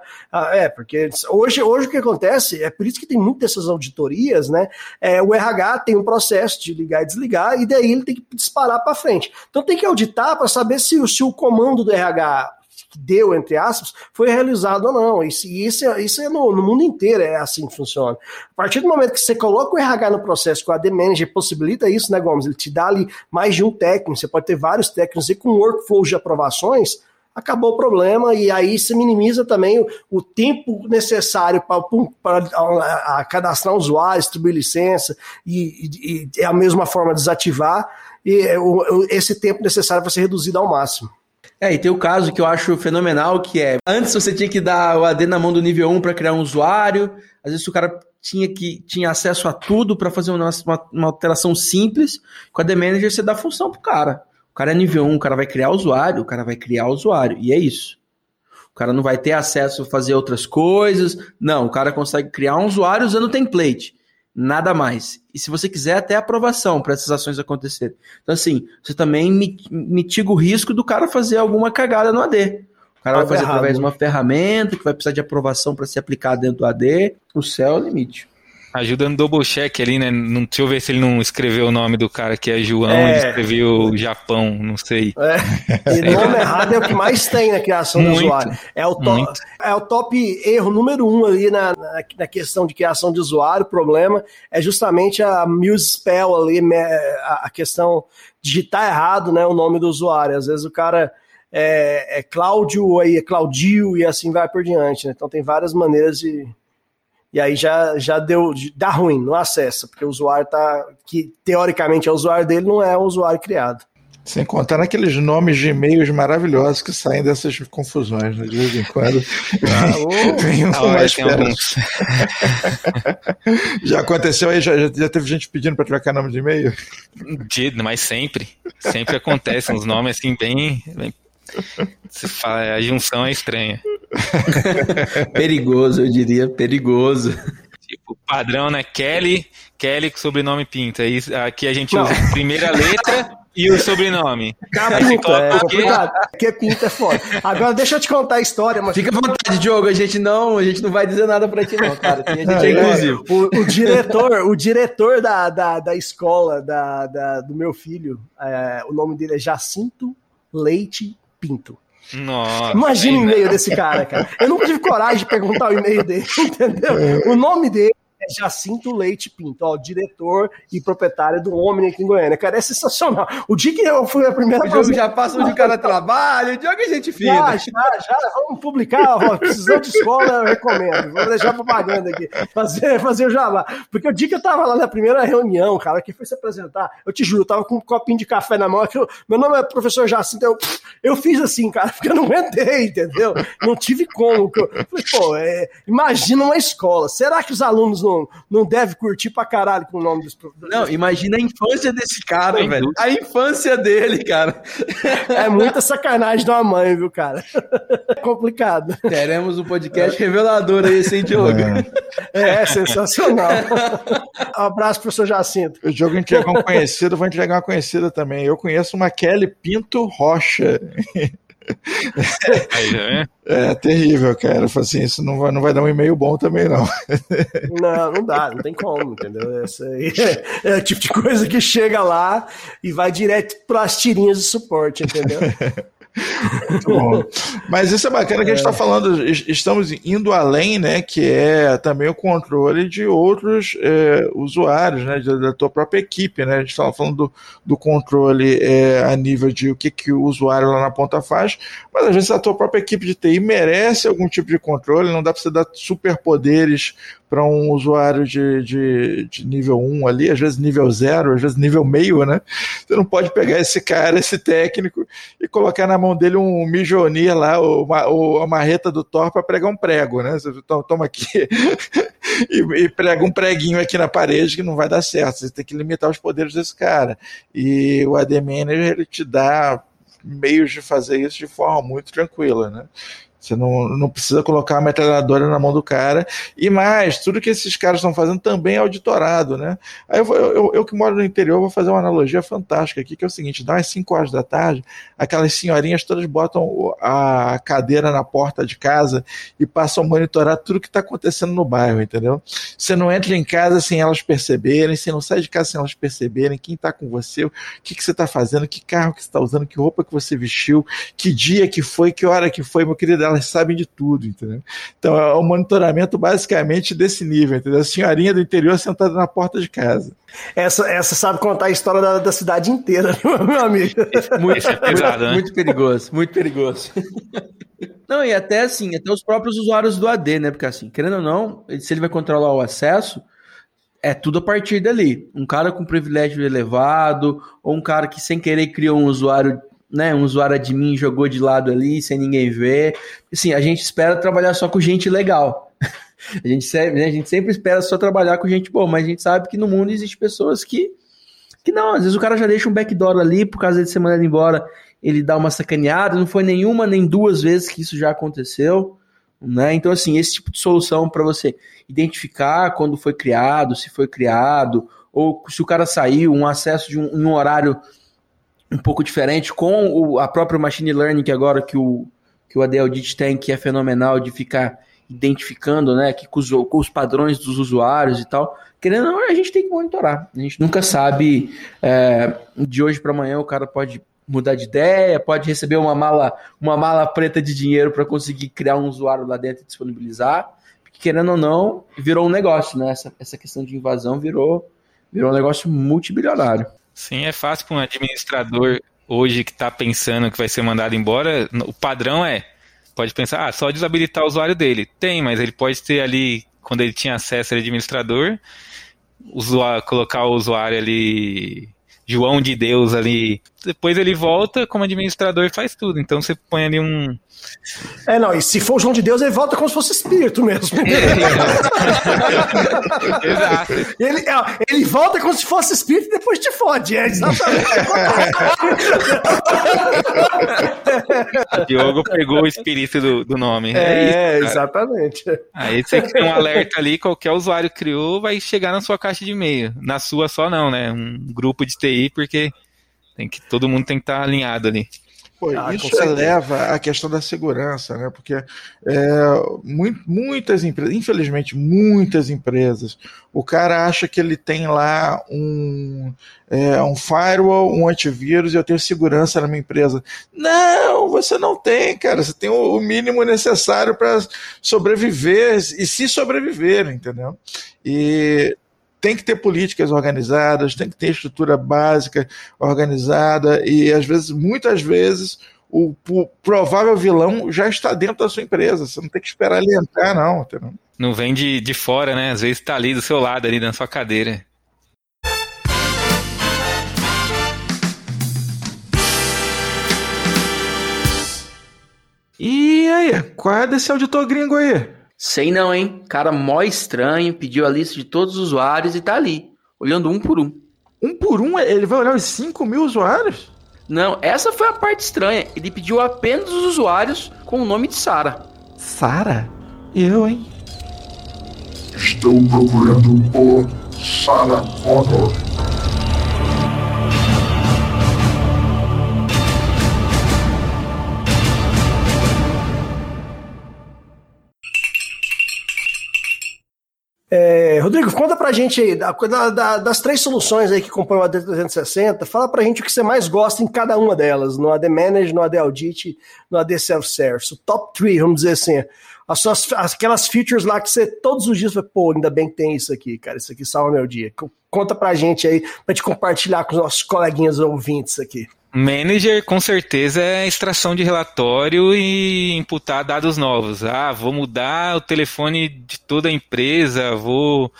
É, porque hoje, hoje o que acontece, é por isso que tem muitas dessas auditorias, né? É, o RH tem um processo de ligar e desligar, e daí ele tem que disparar para frente. Então tem que auditar para saber se, se o comando do RH deu, entre aspas, foi realizado ou não. Isso, isso, é, isso é no, no, mundo inteiro, é assim que funciona. A partir do momento que você coloca o RH no processo, que o AD Manager possibilita isso, né, Gomes? Ele te dá ali mais de um técnico, você pode ter vários técnicos e com workflow de aprovações, acabou o problema e aí você minimiza também o, o tempo necessário para cadastrar um usuário, distribuir licença e, e, e é a mesma forma desativar e é, esse tempo necessário vai ser reduzido ao máximo. É, e tem o caso que eu acho fenomenal, que é, antes você tinha que dar o AD na mão do nível 1 para criar um usuário, às vezes o cara tinha que tinha acesso a tudo para fazer uma, uma, alteração simples, com a AD Manager você dá função pro cara. O cara é nível 1, o cara vai criar usuário, o cara vai criar usuário, e é isso. O cara não vai ter acesso a fazer outras coisas, não, o cara consegue criar um usuário usando template nada mais. E se você quiser, até aprovação para essas ações acontecerem. Então, assim, você também mitiga o risco do cara fazer alguma cagada no AD. O cara vai fazer errado, através de uma ferramenta que vai precisar de aprovação para ser aplicada dentro do AD. O céu é o limite. Ajuda no double check ali, né? Não, deixa eu ver se ele não escreveu o nome do cara que é João, é. ele escreveu Japão, não sei. É. E nome errado é o que mais tem na criação muito, do usuário. É o, top, é o top erro número um ali na, na, na, questão de criação de usuário. O problema é justamente a muse spell ali, a questão digitar errado né, o nome do usuário. Às vezes o cara é, é Cláudio, aí é Claudio e assim vai por diante. Né? Então tem várias maneiras de e aí já, já deu, dá ruim, não acessa, porque o usuário tá, que teoricamente é o usuário dele, não é o usuário criado. Sem contar naqueles nomes de e-mails maravilhosos que saem dessas confusões, né? De vez em quando. Ah, vem um já aconteceu aí? Já, já teve gente pedindo para trocar nome de e-mail? Mas sempre. Sempre acontece uns nomes assim, bem. bem... Fala, a junção é estranha. perigoso, eu diria, perigoso. Tipo, padrão, né? Kelly, Kelly com sobrenome Pinta. Aí, aqui a gente usa a primeira letra e o sobrenome. Pinta, é complicado. Porque Pinta é foda. Agora deixa eu te contar a história. Mas... Fica à vontade, Diogo. A gente não, a gente não vai dizer nada pra ti, não, cara. a gente é, é inclusivo. O, o, diretor, o diretor da, da, da escola da, da, do meu filho, é, o nome dele é Jacinto Leite Pinto. Nossa, Imagina o e-mail desse cara, cara. Eu nunca tive coragem de perguntar o e-mail dele, entendeu? O nome dele é Jacinto Leite Pinto, ó, diretor e proprietário do Omni aqui em Goiânia. Cara, é sensacional. O dia que eu fui a primeira vez. já passa onde o cara trabalha, o dia que a gente fina. Já, já, já, vamos publicar, ó, precisando de escola, eu recomendo. Vou deixar propaganda aqui, fazer, fazer o jabá. Porque o dia que eu tava lá na primeira reunião, cara, que foi se apresentar, eu te juro, eu tava com um copinho de café na mão, eu, meu nome é professor Jacinto, eu, eu fiz assim, cara, porque eu não aguentei, entendeu? Não tive como. Eu falei, pô, é, imagina uma escola, será que os alunos não não, não deve curtir pra caralho com o nome dos Não, imagina a infância desse cara, velho. A infância dele, cara. É muita sacanagem de uma mãe, viu, cara? É complicado. Teremos um podcast é. revelador aí, sem Diogo. É, é sensacional. Um abraço, professor Jacinto. O Diogo entregou um conhecido, vou entregar uma conhecida também. Eu conheço uma Kelly Pinto Rocha. Aí, é terrível, cara. Assim, isso não vai, não vai dar um e-mail bom também, não. Não, não dá, não tem como, entendeu? Essa aí é, é o tipo de coisa que chega lá e vai direto para as tirinhas de suporte, entendeu? Muito bom. Mas isso é bacana que a gente está é. falando, estamos indo além, né? Que é também o controle de outros é, usuários, né? Da, da, tua própria equipe, né? A gente estava falando do, do controle é, a nível de o que, que o usuário lá na ponta faz, mas às vezes a tua própria equipe de TI merece algum tipo de controle, não dá para você dar superpoderes para um usuário de, de, de, nível 1 ali, às vezes nível 0, às vezes nível meio, né? Você não pode pegar esse cara, esse técnico, e colocar na mão dele um Mijonir lá, ou, uma, ou a marreta do Thor para pregar um prego, né? Você toma aqui e, e, prega um preguinho aqui na parede que não vai dar certo. Você tem que limitar os poderes desse cara. E o AD Manager, ele te dá meios de fazer isso de forma muito tranquila, né? Você não, não precisa colocar a metralhadora na mão do cara. E mais, tudo que esses caras estão fazendo também é auditorado, né? Aí eu, eu, eu, que moro no interior vou fazer uma analogia fantástica aqui, que é o seguinte: dá umas 5 horas da tarde, aquelas senhorinhas todas botam a cadeira na porta de casa e passam a monitorar tudo que está acontecendo no bairro, entendeu? Você não entra em casa sem elas perceberem, você não sai de casa sem elas perceberem quem está com você, o que, que você está fazendo, que carro que você está usando, que roupa que você vestiu, que dia que foi, que hora que foi, meu querido elas sabem de tudo, entendeu? Então é um monitoramento basicamente desse nível, entendeu? A senhorinha do interior sentada na porta de casa. Essa, essa sabe contar a história da, da cidade inteira, meu amigo. Muito pesado, né? Muito perigoso, muito perigoso. Não, e até assim, até os próprios usuários do AD, né? Porque assim, querendo ou não, se ele vai controlar o acesso, é tudo a partir dali. Um cara com privilégio elevado, ou um cara que sem querer criou um usuário né, um usuário admin jogou de lado ali sem ninguém ver. Assim, a gente espera trabalhar só com gente legal. a, gente sempre, né, a gente sempre espera só trabalhar com gente boa, mas a gente sabe que no mundo existe pessoas que que não, às vezes o cara já deixa um backdoor ali por causa de ser mandado embora, ele dá uma sacaneada, não foi nenhuma nem duas vezes que isso já aconteceu, né? Então assim, esse tipo de solução para você identificar quando foi criado, se foi criado, ou se o cara saiu, um acesso de um, um horário um pouco diferente com o, a própria machine learning que agora que o que o Adeldit tem, que é fenomenal de ficar identificando, né, que com os, com os, padrões dos usuários e tal. Querendo ou não, a gente tem que monitorar. A gente nunca sabe é, de hoje para amanhã o cara pode mudar de ideia, pode receber uma mala, uma mala preta de dinheiro para conseguir criar um usuário lá dentro e disponibilizar. Porque, querendo ou não, virou um negócio, né? Essa, essa questão de invasão virou, virou um negócio multibilionário. Sim, é fácil para um administrador hoje que está pensando que vai ser mandado embora. O padrão é, pode pensar, ah, só desabilitar o usuário dele. Tem, mas ele pode ter ali, quando ele tinha acesso ao administrador, usuário, colocar o usuário ali, João de Deus ali. Depois ele volta como administrador e faz tudo. Então você põe ali um, é, não, e se for o João de Deus, ele volta como se fosse espírito mesmo. Exato. Ele, ele volta como se fosse espírito e depois te fode. É exatamente. o Diogo pegou o espírito do, do nome. É, é isso, exatamente. Aí você cria um alerta ali, qualquer usuário criou, vai chegar na sua caixa de e-mail. Na sua só não, né? Um grupo de TI, porque tem que, todo mundo tem que estar alinhado ali. Pô, ah, isso eleva a questão da segurança, né? Porque é, muito, muitas empresas, infelizmente, muitas empresas, o cara acha que ele tem lá um, é, um firewall, um antivírus e eu tenho segurança na minha empresa. Não, você não tem, cara. Você tem o, o mínimo necessário para sobreviver e se sobreviver, entendeu? E tem que ter políticas organizadas, tem que ter estrutura básica organizada e às vezes, muitas vezes, o, o provável vilão já está dentro da sua empresa. Você não tem que esperar ele entrar, não. Entendeu? Não vem de, de fora, né? Às vezes está ali do seu lado, ali na sua cadeira. E aí, qual é desse auditor gringo aí? Sei não, hein? Cara mó estranho, pediu a lista de todos os usuários e tá ali, olhando um por um. Um por um, ele vai olhar os 5 mil usuários? Não, essa foi a parte estranha. Ele pediu apenas os usuários com o nome de Sara. Sara? Eu, hein? Estou procurando por Sarah Connor. Rodrigo, conta pra gente aí, da, da, das três soluções aí que compõem o AD360, fala pra gente o que você mais gosta em cada uma delas, no AD Manage, no AD Audit, no AD Self-Service. O top 3, vamos dizer assim, as suas, aquelas features lá que você todos os dias vai, pô, ainda bem que tem isso aqui, cara, isso aqui salva meu dia. Conta pra gente aí, pra te compartilhar com os nossos coleguinhas ouvintes aqui. Manager, com certeza, é extração de relatório e imputar dados novos. Ah, vou mudar o telefone de toda a empresa, vou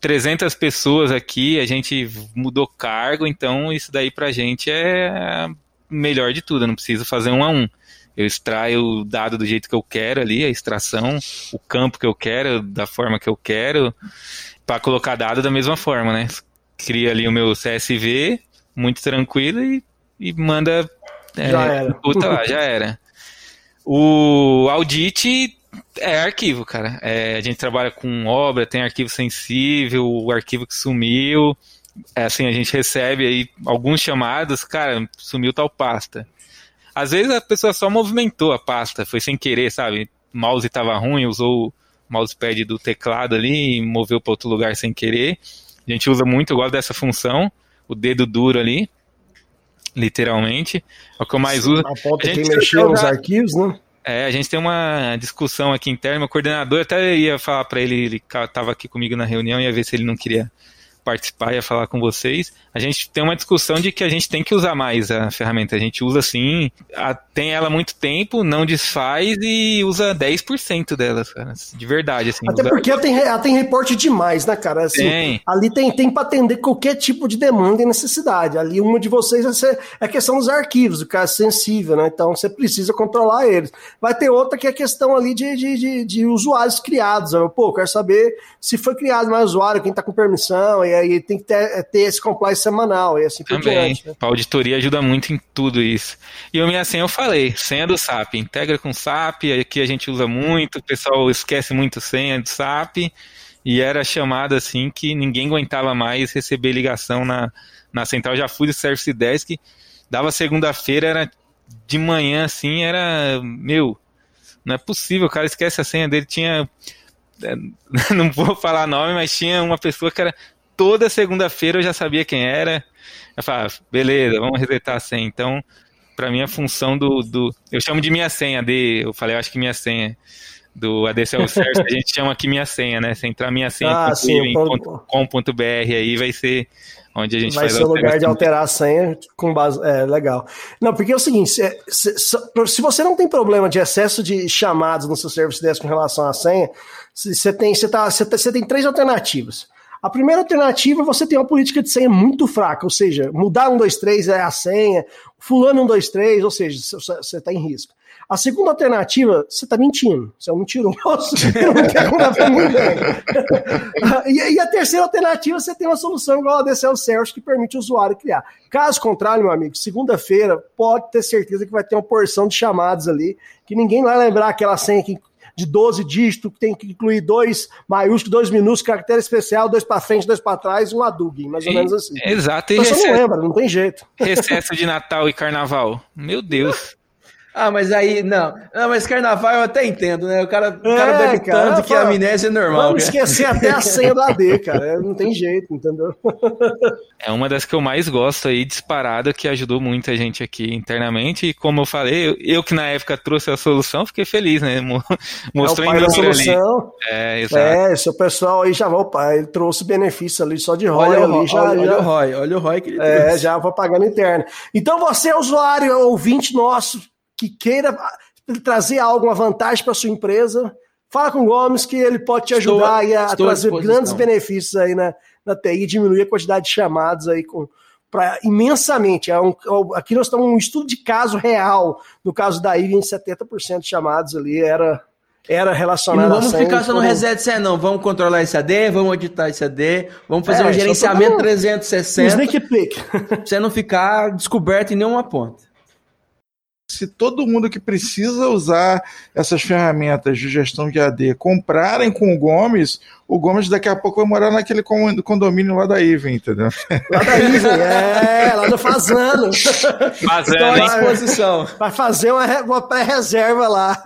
300 pessoas aqui, a gente mudou cargo, então isso daí pra gente é melhor de tudo, eu não preciso fazer um a um. Eu extraio o dado do jeito que eu quero ali, a extração, o campo que eu quero, da forma que eu quero, para colocar dado da mesma forma, né? Cria ali o meu CSV, muito tranquilo e e manda. É, já era. Puta lá, já era. O audit é arquivo, cara. É, a gente trabalha com obra, tem arquivo sensível, o arquivo que sumiu. É assim, a gente recebe aí alguns chamados, cara, sumiu tal pasta. Às vezes a pessoa só movimentou a pasta, foi sem querer, sabe? O mouse estava ruim, usou o mousepad do teclado ali e moveu para outro lugar sem querer. A gente usa muito, eu gosto dessa função, o dedo duro ali literalmente. É o que eu mais uso. A ponta que mexer nos arquivos, né? É, a gente tem uma discussão aqui interna, meu coordenador até ia falar para ele, ele estava aqui comigo na reunião, ia ver se ele não queria participar e falar com vocês. A gente tem uma discussão de que a gente tem que usar mais a ferramenta. A gente usa assim, a, tem ela há muito tempo, não desfaz e usa 10% dela, cara. De verdade, assim. Até usa... porque ela tem, ela tem reporte demais, né, cara? Assim, tem. Ali tem, tem para atender qualquer tipo de demanda e necessidade. Ali uma de vocês vai ser é a questão dos arquivos, o caso sensível, né? Então você precisa controlar eles. Vai ter outra que é a questão ali de, de, de, de usuários criados. Pô, quero saber se foi criado mais usuário, quem está com permissão, e aí tem que ter, ter esse compliance semanal e assim por Também. diante. Né? A auditoria ajuda muito em tudo isso. E o minha senha eu falei, senha do SAP, integra com SAP, aqui a gente usa muito, o pessoal esquece muito senha do SAP, e era chamada assim que ninguém aguentava mais receber ligação na, na central. Já fui do Service Desk, dava segunda-feira, era de manhã assim, era, meu, não é possível, o cara esquece a senha dele, tinha é, não vou falar nome, mas tinha uma pessoa que era toda segunda-feira eu já sabia quem era. Eu falava, beleza, vamos resetar a senha. Então, para mim, a função do, do. Eu chamo de minha senha, de, eu falei, eu acho que minha senha do ADCL Service, a gente chama aqui minha senha, né? Se entrar minha senha ah, .com.br aí vai ser onde a gente vai faz ser o lugar de alterar a senha com base. É, legal. Não, porque é o seguinte: se, se, se, você não tem problema de excesso de chamados no seu Service Desk com relação à senha, você tem, você tá, você, você tem três alternativas. A primeira alternativa é você ter uma política de senha muito fraca, ou seja, mudar 1, 2, 3 é a senha, fulano 1, 2, 3, ou seja, você está em risco. A segunda alternativa, você está mentindo, você é um mentiroso, não bem. e, a terceira alternativa, você tem uma solução igual a DCL Service que permite o usuário criar. Caso contrário, meu amigo, segunda-feira pode ter certeza que vai ter uma porção de chamados ali, que ninguém vai lembrar aquela senha que de 12 dígitos, que tem que incluir dois maiúsculos, dois minúsculos, caractere especial, dois para frente, dois para trás e um adug, mais ou menos assim. Exato. E Você não lembra, não tem jeito. Recesso de Natal e Carnaval. Meu Deus. Ah, mas aí, não. Não, mas carnaval eu até entendo, né? O cara, o cara é, bebe cara, tanto que a amnésia é normal. Vamos cara. esquecer até a senha do AD, cara. Não tem jeito, entendeu? É uma das que eu mais gosto aí, disparada, que ajudou muita gente aqui internamente. E como eu falei, eu, eu que na época trouxe a solução, fiquei feliz, né? Mostrou é o pai solução. Ali. É, exato. É, seu pessoal aí já vai, pai, ele trouxe benefício ali só de ROI olha ali. O, já, olha, já, olha o ROI, olha o ROI que ele É, trouxe. já vou pagando interno. Então você, usuário, ouvinte nosso, que queira trazer alguma vantagem para sua empresa, fala com o Gomes que ele pode te ajudar estou, a trazer grandes benefícios aí na, na TI, diminuir a quantidade de chamados aí com pra, imensamente. É um, é aqui nós estamos um estudo de caso real. No caso da IVE, em 70% de chamados ali era era E relacionada não vamos a ficar só no como- reset CE, não. Vamos controlar esse AD, vamos editar esse AD, vamos fazer É, um gerenciamento Um 360 sneak peek. pra você não ficar descoberto em nenhuma ponta. Se todo mundo que precisa usar essas ferramentas de gestão de AD comprarem com o Gomes, o Gomes daqui a pouco vai morar naquele con- condomínio lá da Iven, entendeu? Lá da Iven, é, lá do Fazano. Vazando, Então, à disposição. Vai fazer uma, uma pré-reserva lá.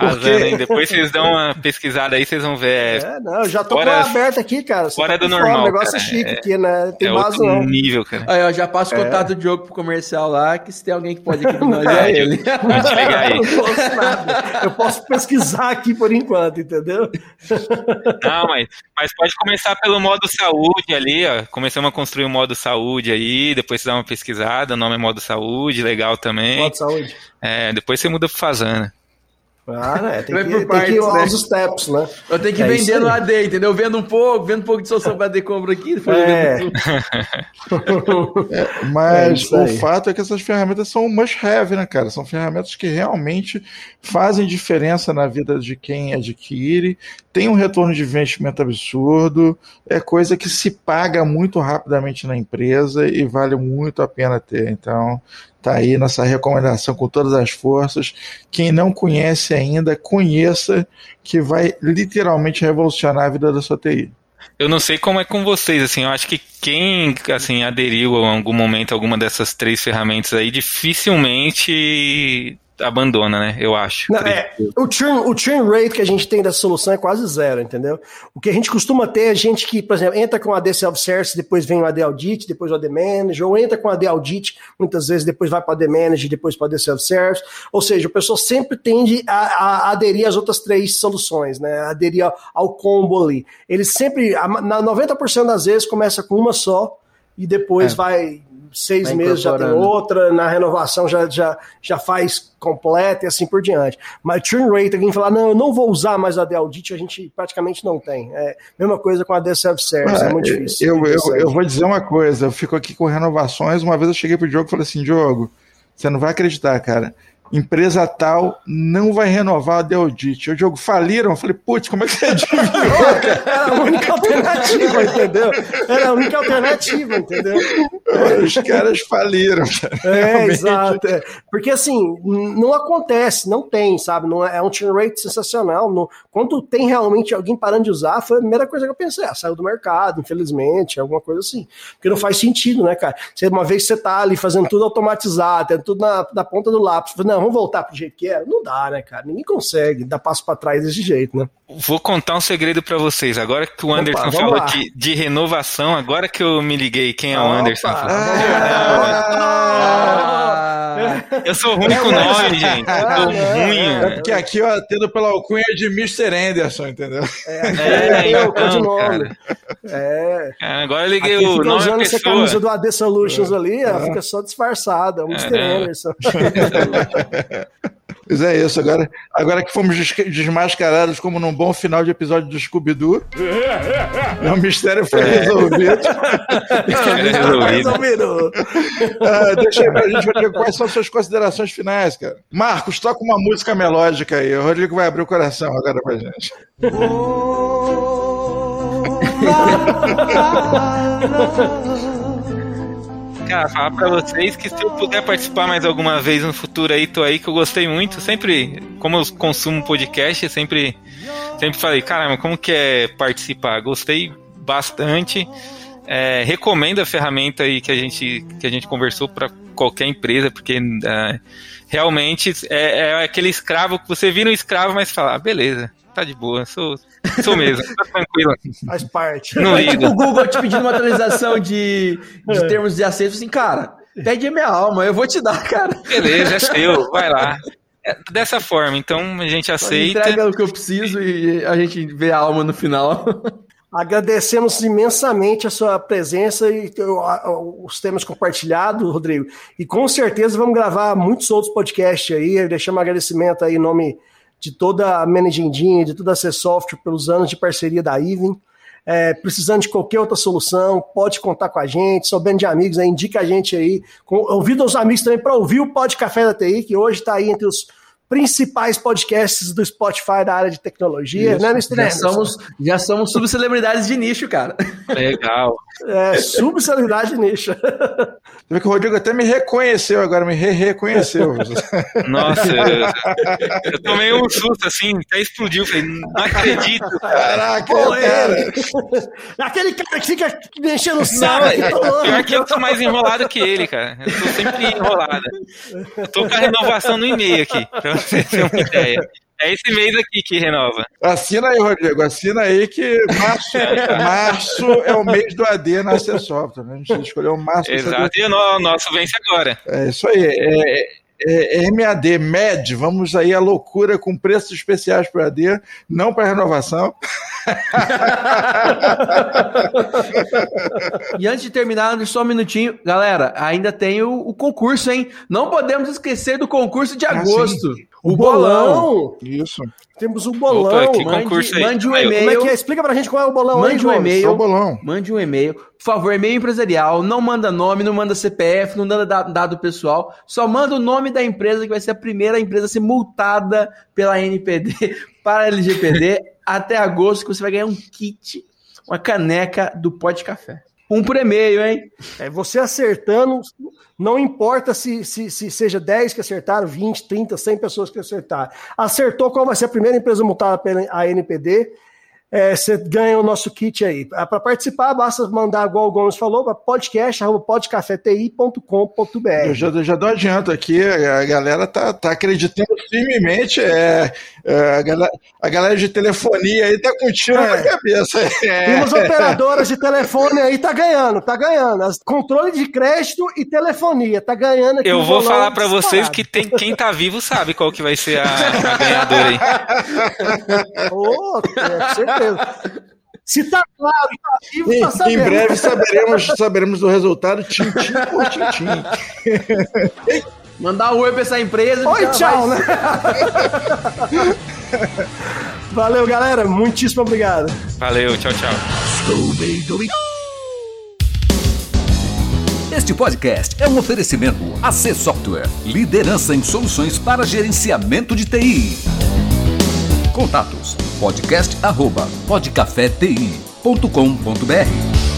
Vazando, hein? Depois vocês dão uma pesquisada aí, vocês vão ver. É, É, não, eu já tô Fora- com ela aberta aqui, cara. Você fora tá do por fora, normal, O negócio cara. é chique É- aqui, né? Tem é base outro não. nível, cara. Aí, ó, já passo o contato do Diogo pro comercial lá, que se tem alguém que pode aqui de nós, é ele. Vou te ligar aí. Eu não posso nada. Eu posso pesquisar aqui por enquanto, entendeu? Não, mas, mas pode começar pelo modo saúde ali, ó. Começamos a construir o modo saúde aí, depois você dá uma pesquisada, o nome é modo saúde, legal também. Modo de saúde. É, depois você muda pro Fazana. Ah, né? Tem Vai que, por tem partes, que ir né? aos steps, né? Eu tenho que É vendendo aí. AD, entendeu? Vendo um pouco, vendo um pouco de solução para AD, compro aqui, depois É. tudo. É Mas isso o fato é que essas ferramentas são must have, né, cara? São ferramentas que realmente fazem diferença na vida de quem adquire, tem um retorno de investimento absurdo, é coisa que se paga muito rapidamente na empresa e vale muito a pena ter. Então, tá aí nossa recomendação com todas as forças. Quem não conhece ainda, conheça, que vai literalmente revolucionar a vida da sua TI. Eu não sei como é com vocês, assim, eu acho que quem, assim, aderiu a algum momento a alguma dessas três ferramentas aí, dificilmente abandona, né? Eu acho. Não, é, o, churn, o churn rate que a gente tem dessa solução é quase zero, entendeu? O que a gente costuma ter é gente que, por exemplo, entra com a AD Self-Service, depois vem o AD Audit, depois o AD Manager, ou entra com o AD Audit, muitas vezes depois vai para AD Manager, depois para o AD Self-Service. Ou seja, o pessoal sempre tende a, a aderir às outras três soluções, né? Aderir ao, ao combo ali. Ele sempre, a- na 90% das vezes, começa com uma só e depois É. vai seis Vai meses já tem outra, na renovação já, já, já faz completa e assim por diante. Mas churn rate, alguém falar, não, eu não vou usar mais a AD Audit, a gente praticamente não tem. É mesma coisa com a AD Self-Service, é muito difícil. Eu, eu, eu vou dizer uma coisa, eu fico aqui com renovações. Uma vez eu cheguei pro Diogo e falei assim: Diogo, você não vai acreditar, cara. Empresa tal não vai renovar a Deodit. O Diogo faliram. Eu falei, putz, como é que você adivinhou? Era a única alternativa, entendeu? Era a única alternativa, entendeu? Os caras faliram. cara. É, Realmente. exato. é. Porque assim, não acontece, não tem, sabe? Não é, é um churn rate sensacional. Não- quando tem realmente alguém parando de usar, foi a primeira coisa que eu pensei. Ah, saiu do mercado, infelizmente, alguma coisa assim. Porque não faz sentido, né, cara? Você, uma vez que você tá ali fazendo tudo automatizado, tendo tudo na, na ponta do lápis, não, vamos voltar pro jeito que era. Não dá, né, cara? Ninguém consegue dar passo pra trás desse jeito, né? Vou contar um segredo pra vocês. Agora que o Opa, Anderson vamos falou de, de renovação, agora que eu me liguei quem é o Opa. Anderson. Ah, Eu sou ruim com nome, gente. Eu Ah, sou ruim. É porque aqui eu atendo pela alcunha de Mr. Anderson, entendeu? É, É, o então, cara. É. É, Agora eu liguei Aqui o fica nome usando essa camisa do AD Solutions ali, ela fica só disfarçada, é o Mr. É. Anderson. Pois é isso, agora, agora que fomos des- desmascarados como num bom final de episódio do Scooby-Doo, o mistério foi resolvido. Resolvido. Resolvido. Ah, deixa aí pra gente, Rodrigo, quais são suas considerações finais, cara? Marcos, toca uma música melódica aí. O Rodrigo vai abrir o coração agora pra gente. Cara, falar pra vocês que se eu puder participar mais alguma vez no futuro aí, tô aí, que eu gostei muito. Sempre, como eu consumo podcast, sempre, sempre falei, caramba, como que é participar? Gostei bastante. É, recomendo a ferramenta aí que a gente, que a gente conversou para qualquer empresa, porque é, realmente é, é aquele escravo que você vira um escravo, mas fala, ah, beleza, tá de boa, sou, sou mesmo, tá tranquilo. Faz parte. Não é tipo o Google te pedindo uma atualização de, de É. termos de acesso, assim, cara, pede a minha alma, eu vou te dar, cara. Beleza, é seu, vai lá. É dessa forma, então a gente aceita. Entrega o que eu preciso e a gente vê a alma no final. Agradecemos imensamente a sua presença e os temas compartilhados, Rodrigo. E com certeza vamos gravar muitos outros podcasts aí. Deixamos um agradecimento aí em nome de toda a Managing, de toda a C Software pelos anos de parceria da Even. É, precisando de qualquer outra solução, pode contar com a gente. Soubendo de amigos, aí, indica a gente aí. Com, os amigos também para ouvir o Pod Café da TI, que hoje está aí entre os principais podcasts do Spotify da área de tecnologia, Isso. né, Mr. Já somos, já somos subcelebridades de nicho, cara. Legal. É, subcelebridade nicho. Você vê que o Rodrigo até me reconheceu agora, me re-reconheceu. Nossa, eu, eu tomei um susto assim, até explodiu. Falei, não acredito. Caraca, Pô, cara. é. Aquele cara que fica enchendo o Não, saco. é, pior que eu tô mais enrolado que ele, cara. Eu tô sempre enrolado. Eu tô com a renovação no e-mail aqui, pra você ter uma ideia. É esse mês aqui que renova. Assina aí, Rodrigo. Assina aí que março, março é o mês do AD na AC Software. Né? A gente escolheu março. Exato, e o no- nosso vence agora. É isso aí. É, é, MAD, MED. Vamos aí à loucura com preços especiais para AD, não para renovação. E antes de terminar, só um minutinho. Galera, ainda tem o, o concurso, hein? Não podemos esquecer do concurso de Ah, agosto. O bolão. Isso. Temos o bolão. Opa, que Mande, mande um eu- Como é e-mail. que é? Explica pra gente qual é o bolão aí, Mande um e-mail. É o bolão. Mande um e-mail. Por favor, e-mail empresarial. Não manda nome, não manda CPF, não manda da- dado pessoal. Só manda o nome da empresa, que vai ser a primeira empresa a ser multada pela NPD para a LGPD até agosto, que você vai ganhar um kit, uma caneca do Pó de Café. Um por e-mail, hein? É você acertando, não importa se, se, se seja 10 que acertaram, 20, 30, 100 pessoas que acertaram. Acertou qual vai ser a primeira empresa multada pela ANPD, é, você ganha o nosso kit aí. Para participar, basta mandar, igual o Gomes falou, para podcast.podcafeti.com.br. Eu já, já dou adianto aqui, a galera tá, tá acreditando firmemente. É, é, a, galera, a galera de telefonia aí tá com tiro É. na cabeça. É. Temos operadoras de telefone aí, tá ganhando, tá ganhando. As- Controle de crédito e telefonia, tá ganhando aqui Eu vou falar pra vocês que tem, quem tá vivo sabe qual que vai ser a, a ganhadora aí. Ô, é, com certeza. Se tá claro e tá vivo, Em, tá em breve saberemos, saberemos o resultado tintim por tintim. Mandar um oi pra essa empresa. Oi, tchau, ela né? Valeu, galera. Muitíssimo obrigado. Valeu, tchau, tchau. Este podcast é um oferecimento AC Software, liderança em soluções para gerenciamento de TI. Contatos: podcast@podcafeti.com.br.